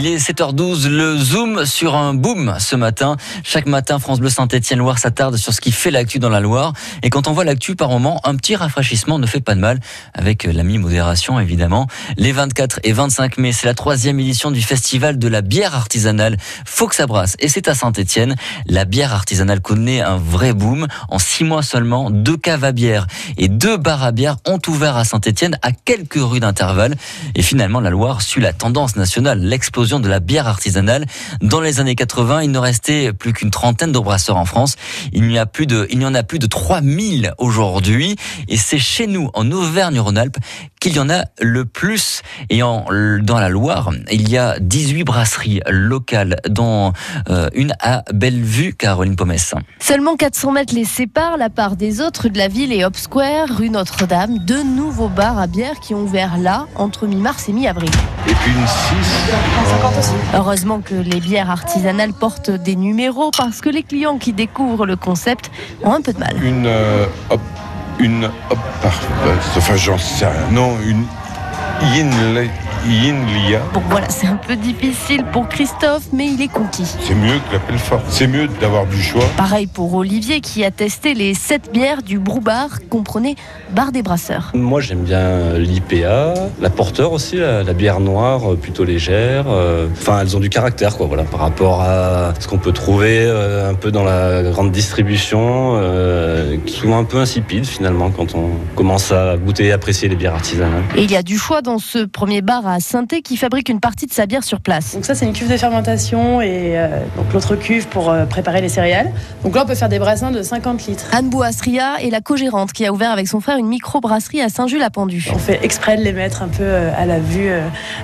Il est 7h12, le zoom sur un boom ce matin. Chaque matin, France Bleu Saint-Etienne Loire s'attarde sur ce qui fait l'actu dans la Loire. Et quand on voit l'actu par moment, un petit rafraîchissement ne fait pas de mal, avec la mi-modération évidemment. Les 24 et 25 mai, c'est la troisième édition du festival de la bière artisanale Fox Brasse. Et c'est à Saint-Etienne. La bière artisanale connaît un vrai boom. En six mois seulement, deux caves à bière et deux bars à bière ont ouvert à Saint-Etienne à quelques rues d'intervalle. Et finalement, la Loire suit la tendance nationale, l'explosion de la bière artisanale. Dans les années 80, il ne restait plus qu'une trentaine de brasseurs en France. Il n'y a plus de, il y en a plus de 3000 aujourd'hui. Et c'est chez nous, en Auvergne-Rhône-Alpes, qu'il y en a le plus. Et en, dans la Loire, il y a 18 brasseries locales, dont euh, une à Bellevue, Caroline Pomès. Seulement 400 mètres les séparent, la part des autres de la ville et Hop Square, rue Notre-Dame. Deux nouveaux bars à bière qui ont ouvert là, entre mi-mars et mi-avril. Et puis une 6. Heureusement que les bières artisanales portent des numéros parce que les clients qui découvrent le concept ont un peu de mal. Une euh, hop, une hop, enfin j'en sais rien. Non, une yin, yin lia. Bon voilà, c'est un peu difficile pour Christophe, mais il est conquis. C'est mieux que la Pelfort. C'est mieux d'avoir du choix. Pareil pour Olivier qui a testé les 7 bières du Broubar, comprenez bar des brasseurs. Moi j'aime bien l'IPA, la porteur aussi, la, la bière noire euh, plutôt légère. euh, Enfin elles ont du caractère quoi, voilà, par rapport à ce qu'on peut trouver euh, un peu dans la grande distribution, euh, qui souvent un peu insipide finalement quand on commence à goûter et apprécier les bières artisanales. Et il y a du choix dans ce premier bar à saint qui fabrique une partie de sa bière sur place. Donc ça c'est une cuve de fermentation et euh, donc l'autre cuve pour euh, préparer les céréales. Donc là on peut faire des brassins de 50 litres. Anne Bouastria est la co-gérante qui a ouvert avec son frère une micro-brasserie à Saint-Jules-la-Pendu. On fait exprès de les mettre un peu euh, à la vue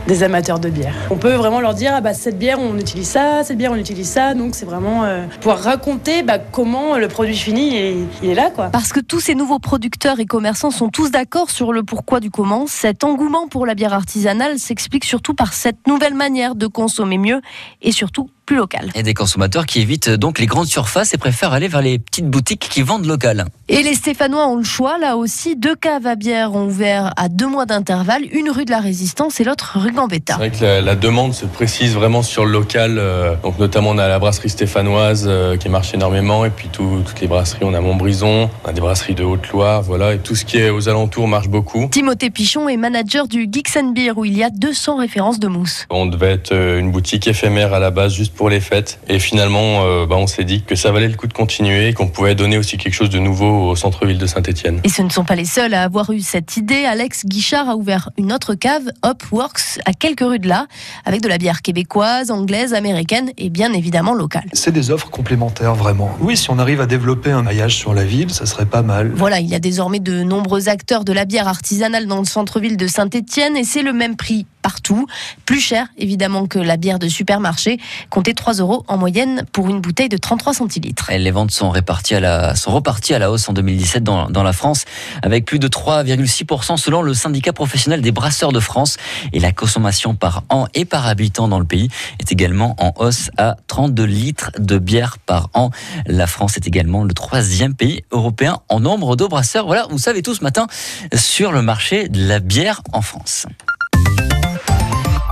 des amateurs de bière. On peut vraiment leur dire ah bah cette bière on utilise ça, cette bière on utilise ça. Donc c'est vraiment euh, pouvoir raconter bah, comment le produit fini est, il est là quoi. Parce que tous ces nouveaux producteurs et commerçants sont tous d'accord sur le pourquoi du comment. Cet engouement pour la bière artisanale s'explique surtout par cette nouvelle manière de consommer mieux et surtout plus local. Et des consommateurs qui évitent donc les grandes surfaces et préfèrent aller vers les petites boutiques qui vendent local. Et les Stéphanois ont le choix, là aussi. Deux caves à bière ont ouvert à deux mois d'intervalle, une rue de la Résistance et l'autre rue Gambetta. C'est vrai que la, la demande se précise vraiment sur le local. euh, donc notamment on a la brasserie stéphanoise euh, qui marche énormément et puis tout- toutes les brasseries. On a Montbrison, on a des brasseries de Haute-Loire, voilà. Et tout ce qui est aux alentours marche beaucoup. Timothée Pichon est manager du Geeks and Beer où il y a 200 références de mousse. On devait être euh, une boutique éphémère à la base juste pour les fêtes. Et finalement, euh, bah, on s'est dit que ça valait le coup de continuer et qu'on pouvait donner aussi quelque chose de nouveau au centre-ville de Saint-Etienne. Et ce ne sont pas les seuls à avoir eu cette idée. Alex Guichard a ouvert une autre cave, Hopworks, à quelques rues de là, avec de la bière québécoise, anglaise, américaine et bien évidemment locale. C'est des offres complémentaires, vraiment. Oui, si on arrive à développer un maillage sur la ville, ça serait pas mal. Voilà, il y a désormais de nombreux acteurs de la bière artisanale dans le centre-ville de Saint-Étienne et c'est le même prix partout. Plus cher, évidemment, que la bière de supermarché. Comptez 3 euros en moyenne pour une bouteille de 33 centilitres. Les ventes sont réparties à la, sont reparties à la hausse en 2017 dans, dans la France, avec plus de 3,6% selon le syndicat professionnel des brasseurs de France. Et la consommation par an et par habitant dans le pays est également en hausse à 32 litres de bière par an. La France est également le troisième pays européen en nombre de brasseurs. Voilà, vous savez tout ce matin sur le marché de la bière en France.